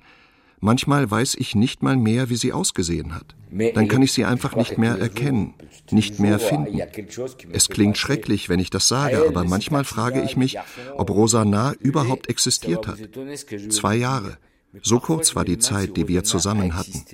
manchmal weiß ich nicht mal mehr, wie sie ausgesehen hat. Dann kann ich sie einfach nicht mehr erkennen, nicht mehr finden. Es klingt schrecklich, wenn ich das sage, aber manchmal frage ich mich, ob Rosanna überhaupt existiert hat. Zwei Jahre. So kurz war die Zeit, die wir zusammen hatten.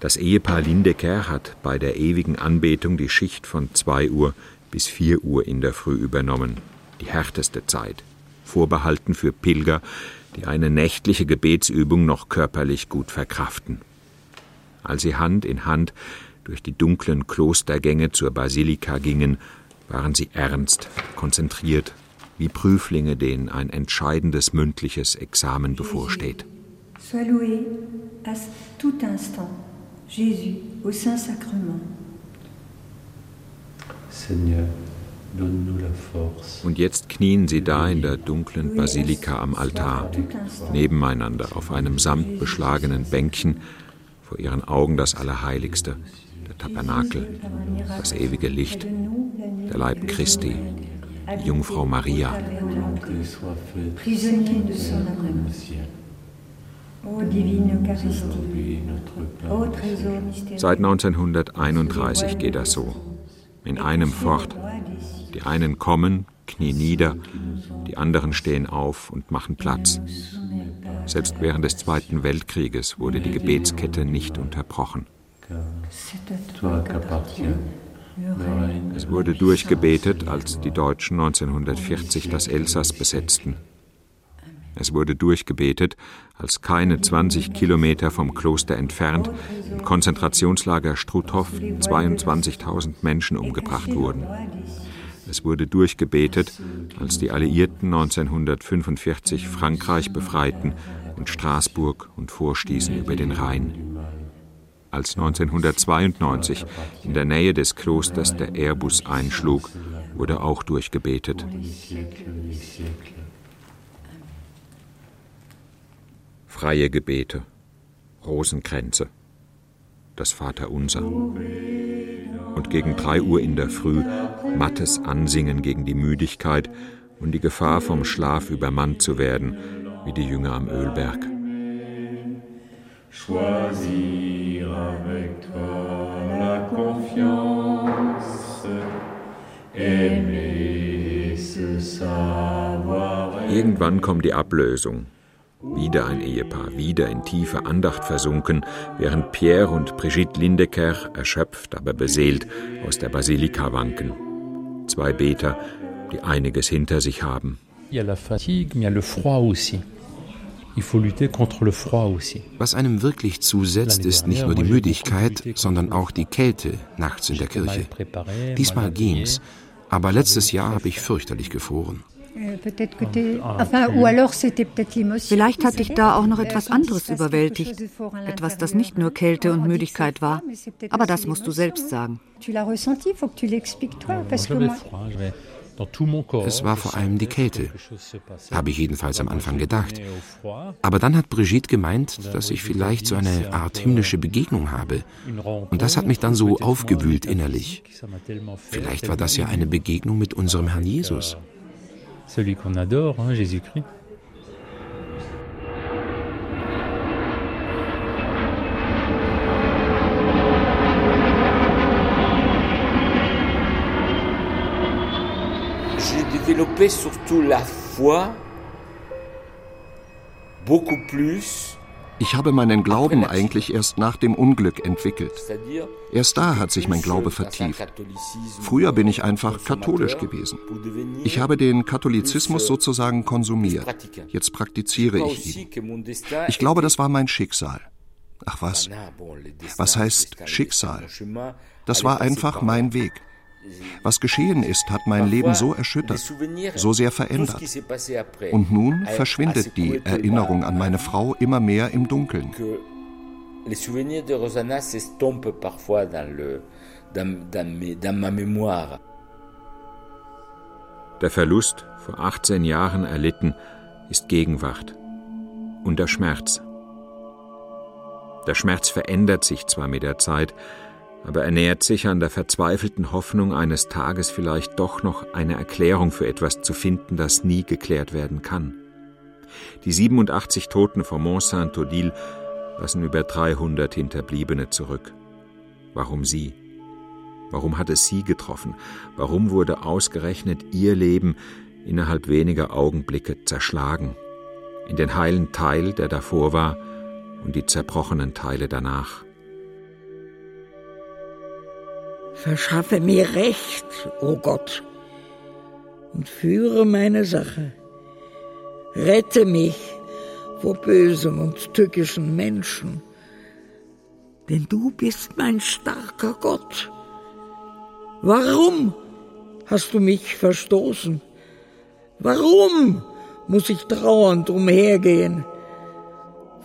Das Ehepaar Lindecker hat bei der ewigen Anbetung die Schicht von 2 Uhr bis 4 Uhr in der Früh übernommen, die härteste Zeit, vorbehalten für Pilger, die eine nächtliche Gebetsübung noch körperlich gut verkraften. Als sie Hand in Hand durch die dunklen Klostergänge zur Basilika gingen, waren sie ernst, konzentriert, wie Prüflinge, denen ein entscheidendes mündliches Examen bevorsteht. Sois loué à tout instant, Jésus, au Saint-Sacrement. Seigneur, und jetzt knien sie da in der dunklen Basilika am Altar, nebeneinander auf einem samtbeschlagenen Bänkchen, vor ihren Augen das Allerheiligste, der Tabernakel, das ewige Licht, der Leib Christi, die Jungfrau Maria. Seit 1931 geht das so. In einem fort. Die einen kommen, knien nieder, die anderen stehen auf und machen Platz. Selbst während des Zweiten Weltkrieges wurde die Gebetskette nicht unterbrochen. Es wurde durchgebetet, als die Deutschen 1940 das Elsass besetzten. Es wurde durchgebetet, als keine 20 Kilometer vom Kloster entfernt im Konzentrationslager Struthof 22.000 Menschen umgebracht wurden. Es wurde durchgebetet, als die Alliierten 1945 Frankreich befreiten und Straßburg und vorstießen über den Rhein als 1992 in der Nähe des Klosters der Airbus einschlug, wurde auch durchgebetet. Freie Gebete, Rosenkränze, das Vaterunser. Und gegen drei Uhr in der Früh mattes Ansingen gegen die Müdigkeit und die Gefahr, vom Schlaf übermannt zu werden, wie die Jünger am Ölberg. Choisir avec toi la confiance, aimer ce savoir. Irgendwann kommt die Ablösung. Wieder ein Ehepaar, wieder in tiefe Andacht versunken, während Pierre und Brigitte Lindecker, erschöpft, aber beseelt, aus der Basilika wanken. Zwei Beter, die einiges hinter sich haben. Was einem wirklich zusetzt, ist nicht nur die Müdigkeit, sondern auch die Kälte nachts in der Kirche. Diesmal ging's, aber letztes Jahr habe ich fürchterlich gefroren. Vielleicht hat dich da auch noch etwas anderes überwältigt. Etwas, das nicht nur Kälte und Müdigkeit war. Aber das musst du selbst sagen. Es war vor allem die Kälte, habe ich jedenfalls am Anfang gedacht. Aber dann hat Brigitte gemeint, dass ich vielleicht so eine Art himmlische Begegnung habe. Und das hat mich dann so aufgewühlt innerlich. Vielleicht war das ja eine Begegnung mit unserem Herrn Jesus. celui qu'on adore, hein, Jésus-Christ. J'ai développé surtout la foi beaucoup plus ich habe meinen Glauben eigentlich erst nach dem Unglück entwickelt. Erst da hat sich mein Glaube vertieft. Früher bin ich einfach katholisch gewesen. Ich habe den Katholizismus sozusagen konsumiert. Jetzt praktiziere ich ihn. Ich glaube, das war mein Schicksal. Ach was? Was heißt Schicksal? Das war einfach mein Weg. Was geschehen ist, hat mein Leben so erschüttert, so sehr verändert. Und nun verschwindet die Erinnerung an meine Frau immer mehr im Dunkeln. Les souvenirs de Rosanna s'estompent parfois dans, le, dans, dans, dans ma mémoire. Der Verlust, vor 18 Jahren erlitten, ist Gegenwart. Und der Schmerz. Der Schmerz verändert sich zwar mit der Zeit, aber er nähert sich an der verzweifelten Hoffnung, eines Tages vielleicht doch noch eine Erklärung für etwas zu finden, das nie geklärt werden kann. Die 87 Toten von Mont Saint-Odile lassen über 300 Hinterbliebene zurück. Warum sie? Warum hat es sie getroffen? Warum wurde ausgerechnet ihr Leben innerhalb weniger Augenblicke zerschlagen? In den heilen Teil, der davor war, und die zerbrochenen Teile danach. Verschaffe mir Recht, o oh Gott, und führe meine Sache. Rette mich vor bösen und tückischen Menschen, denn du bist mein starker Gott. Warum hast du mich verstoßen? Warum muss ich trauernd umhergehen,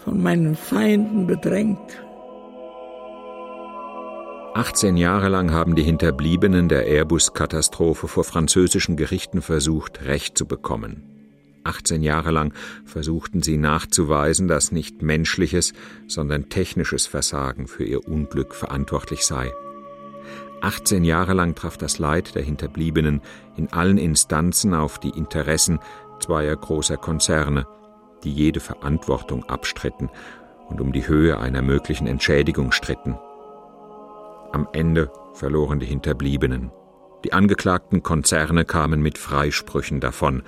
von meinen Feinden bedrängt? 18 Jahre lang haben die Hinterbliebenen der Airbus-Katastrophe vor französischen Gerichten versucht, Recht zu bekommen. 18 Jahre lang versuchten sie nachzuweisen, dass nicht menschliches, sondern technisches Versagen für ihr Unglück verantwortlich sei. 18 Jahre lang traf das Leid der Hinterbliebenen in allen Instanzen auf die Interessen zweier großer Konzerne, die jede Verantwortung abstritten und um die Höhe einer möglichen Entschädigung stritten. Am Ende verloren die Hinterbliebenen. Die angeklagten Konzerne kamen mit Freisprüchen davon.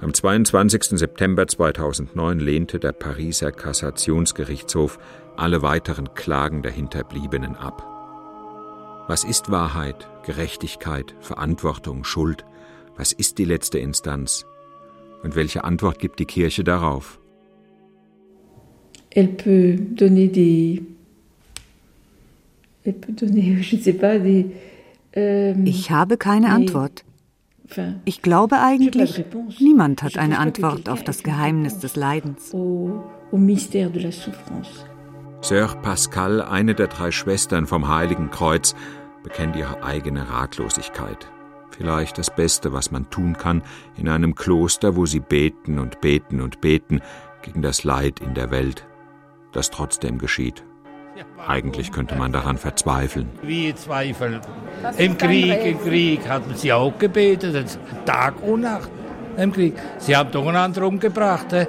Am 22. September 2009 lehnte der Pariser Kassationsgerichtshof alle weiteren Klagen der Hinterbliebenen ab. Was ist Wahrheit, Gerechtigkeit, Verantwortung, Schuld? Was ist die letzte Instanz? Und welche Antwort gibt die Kirche darauf? Elle peut donner des ich habe keine Antwort. Ich glaube eigentlich, niemand hat eine Antwort auf das Geheimnis des Leidens. Sœur Pascal, eine der drei Schwestern vom Heiligen Kreuz, bekennt ihre eigene Ratlosigkeit. Vielleicht das Beste, was man tun kann, in einem Kloster, wo sie beten und beten und beten gegen das Leid in der Welt, das trotzdem geschieht. Eigentlich könnte man daran verzweifeln. Wie zweifeln? Im Krieg, im Krieg hatten sie auch gebetet, Tag und Nacht im Krieg. Sie haben doch einander umgebracht. He?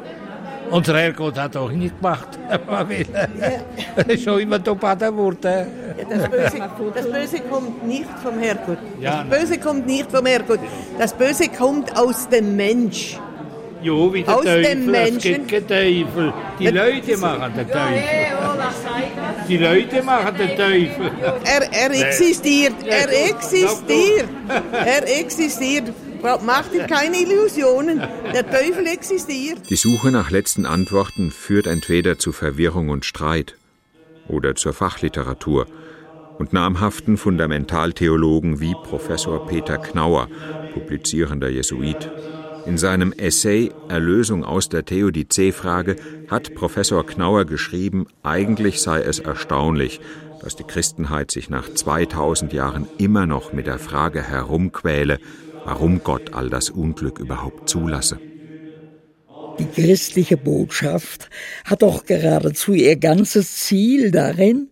Unser Herrgott hat auch nicht gemacht. (laughs) Er ist schon immer Topata wurde. Das Böse, das Böse kommt nicht vom Herrgott. Das Böse kommt nicht vom Herrgott. Das Böse kommt aus dem Mensch. Jo, wie der Aus Teufel. Dem Menschen. Es gibt keinen Teufel. Die Leute machen den Teufel. Die Leute machen den Teufel. Er, er existiert. (laughs) Er existiert. Er existiert. Macht dir keine Illusionen. Der Teufel existiert. Die Suche nach letzten Antworten führt entweder zu Verwirrung und Streit oder zur Fachliteratur und namhaften Fundamentaltheologen wie Professor Peter Knauer, publizierender Jesuit. In seinem Essay Erlösung aus der Theodizee-Frage hat Professor Knauer geschrieben, eigentlich sei es erstaunlich, dass die Christenheit sich nach 2000 Jahren immer noch mit der Frage herumquäle, warum Gott all das Unglück überhaupt zulasse. Die christliche Botschaft hat doch geradezu ihr ganzes Ziel darin,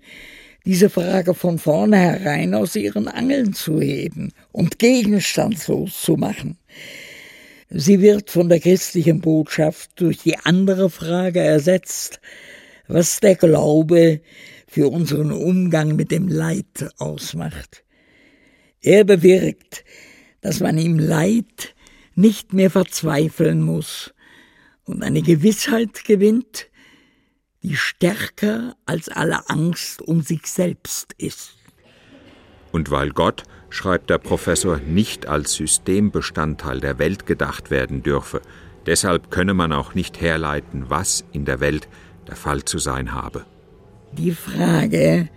diese Frage von vornherein aus ihren Angeln zu heben und gegenstandslos zu machen. Sie wird von der christlichen Botschaft durch die andere Frage ersetzt, was der Glaube für unseren Umgang mit dem Leid ausmacht. Er bewirkt, dass man im Leid nicht mehr verzweifeln muss und eine Gewissheit gewinnt, die stärker als alle Angst um sich selbst ist. Und weil Gott, schreibt der Professor, nicht als Systembestandteil der Welt gedacht werden dürfe, deshalb könne man auch nicht herleiten, was in der Welt der Fall zu sein habe. Die Frage,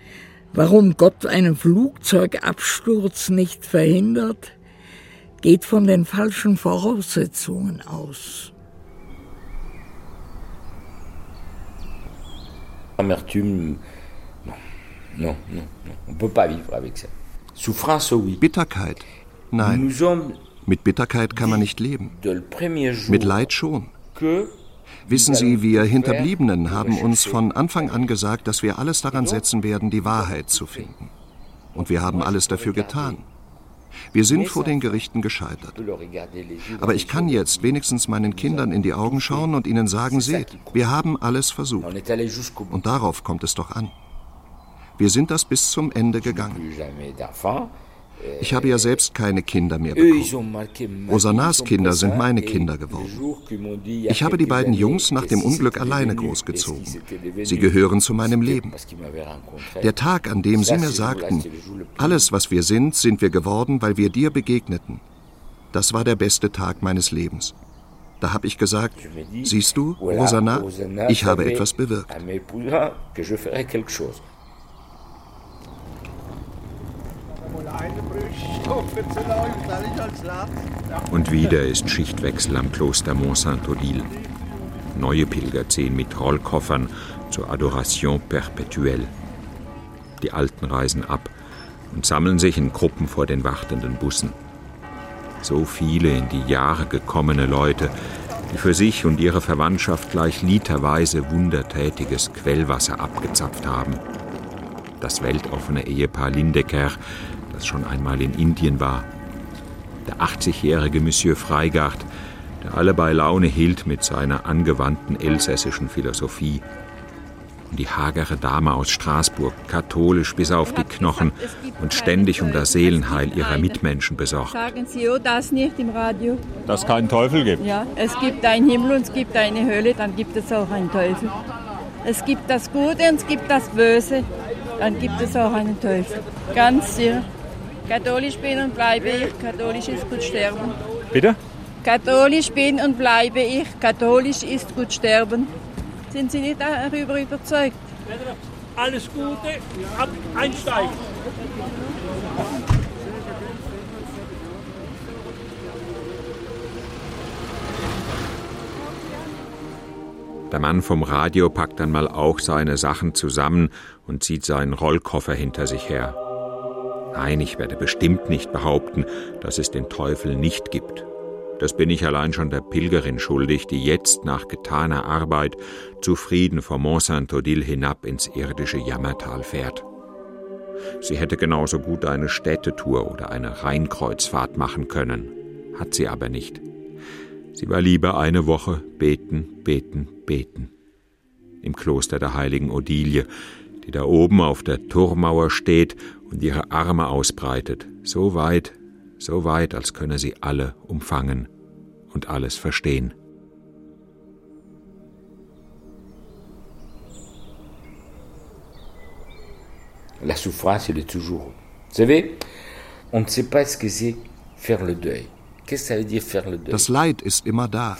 warum Gott einen Flugzeugabsturz nicht verhindert, geht von den falschen Voraussetzungen aus. Amertume, non, non, non, on ne peut pas vivre avec ça. Bitterkeit, nein. Mit Bitterkeit kann man nicht leben. Mit Leid schon. Wissen Sie, wir Hinterbliebenen haben uns von Anfang an gesagt, dass wir alles daran setzen werden, die Wahrheit zu finden. Und wir haben alles dafür getan. Wir sind vor den Gerichten gescheitert. Aber ich kann jetzt wenigstens meinen Kindern in die Augen schauen und ihnen sagen, seht, wir haben alles versucht. Und darauf kommt es doch an. Wir sind das bis zum Ende gegangen. Ich habe ja selbst keine Kinder mehr bekommen. Rosanas Kinder sind meine Kinder geworden. Ich habe die beiden Jungs nach dem Unglück alleine großgezogen. Sie gehören zu meinem Leben. Der Tag, an dem sie mir sagten, alles, was wir sind, sind wir geworden, weil wir dir begegneten, das war der beste Tag meines Lebens. Da habe ich gesagt, siehst du, Rosana, ich habe etwas bewirkt. Und wieder ist Schichtwechsel am Kloster Mont Saint-Odile. Neue Pilger ziehen mit Rollkoffern zur Adoration perpetuelle. Die Alten reisen ab und sammeln sich in Gruppen vor den wartenden Bussen. So viele in die Jahre gekommene Leute, die für sich und ihre Verwandtschaft gleich literweise wundertätiges Quellwasser abgezapft haben. Das weltoffene Ehepaar Lindecker das schon einmal in Indien war. Der 80-jährige Monsieur Freigard, der alle bei Laune hielt mit seiner angewandten elsässischen Philosophie. Und die hagere Dame aus Straßburg, katholisch bis auf die Knochen und ständig um das Seelenheil ihrer Mitmenschen besorgt. Sagen Sie oh, das nicht im Radio? Dass es keinen Teufel gibt? Ja, es gibt einen Himmel und es gibt eine Hölle, dann gibt es auch einen Teufel. Es gibt das Gute und es gibt das Böse, dann gibt es auch einen Teufel. Ganz sicher. Katholisch bin und bleibe ich, katholisch ist gut sterben. Bitte? Katholisch bin und bleibe ich, katholisch ist gut sterben. Sind Sie nicht darüber überzeugt? Alles Gute, ab, einsteigen. Der Mann vom Radio packt dann mal auch seine Sachen zusammen und zieht seinen Rollkoffer hinter sich her. Nein, ich werde bestimmt nicht behaupten, dass es den Teufel nicht gibt. Das bin ich allein schon der Pilgerin schuldig, die jetzt nach getaner Arbeit zufrieden vom Mont Saint-Odile hinab ins irdische Jammertal fährt. Sie hätte genauso gut eine Städtetour oder eine Rheinkreuzfahrt machen können, hat sie aber nicht. Sie war lieber eine Woche beten, beten, beten. Im Kloster der heiligen Odilie, die da oben auf der Turmmauer steht und ihre Arme ausbreitet, so weit, so weit, als könne sie alle umfangen und alles verstehen. La souffrance, elle est toujours. Vous savez, on ne sait pas ce que c'est faire le deuil. Das Leid ist immer da.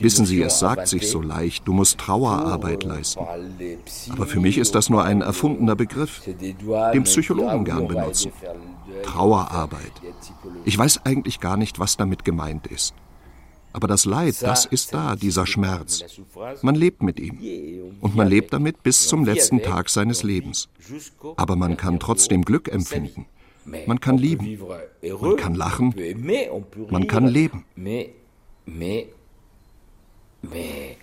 Wissen Sie, es sagt sich so leicht, du musst Trauerarbeit leisten. Aber für mich ist das nur ein erfundener Begriff, den Psychologen gern benutzen. Trauerarbeit. Ich weiß eigentlich gar nicht, was damit gemeint ist. Aber das Leid, das ist da, dieser Schmerz. Man lebt mit ihm. Und man lebt damit bis zum letzten Tag seines Lebens. Aber man kann trotzdem Glück empfinden. Man kann lieben, man kann lachen, man kann leben. Mais, mais, mais,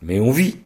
mais on vit.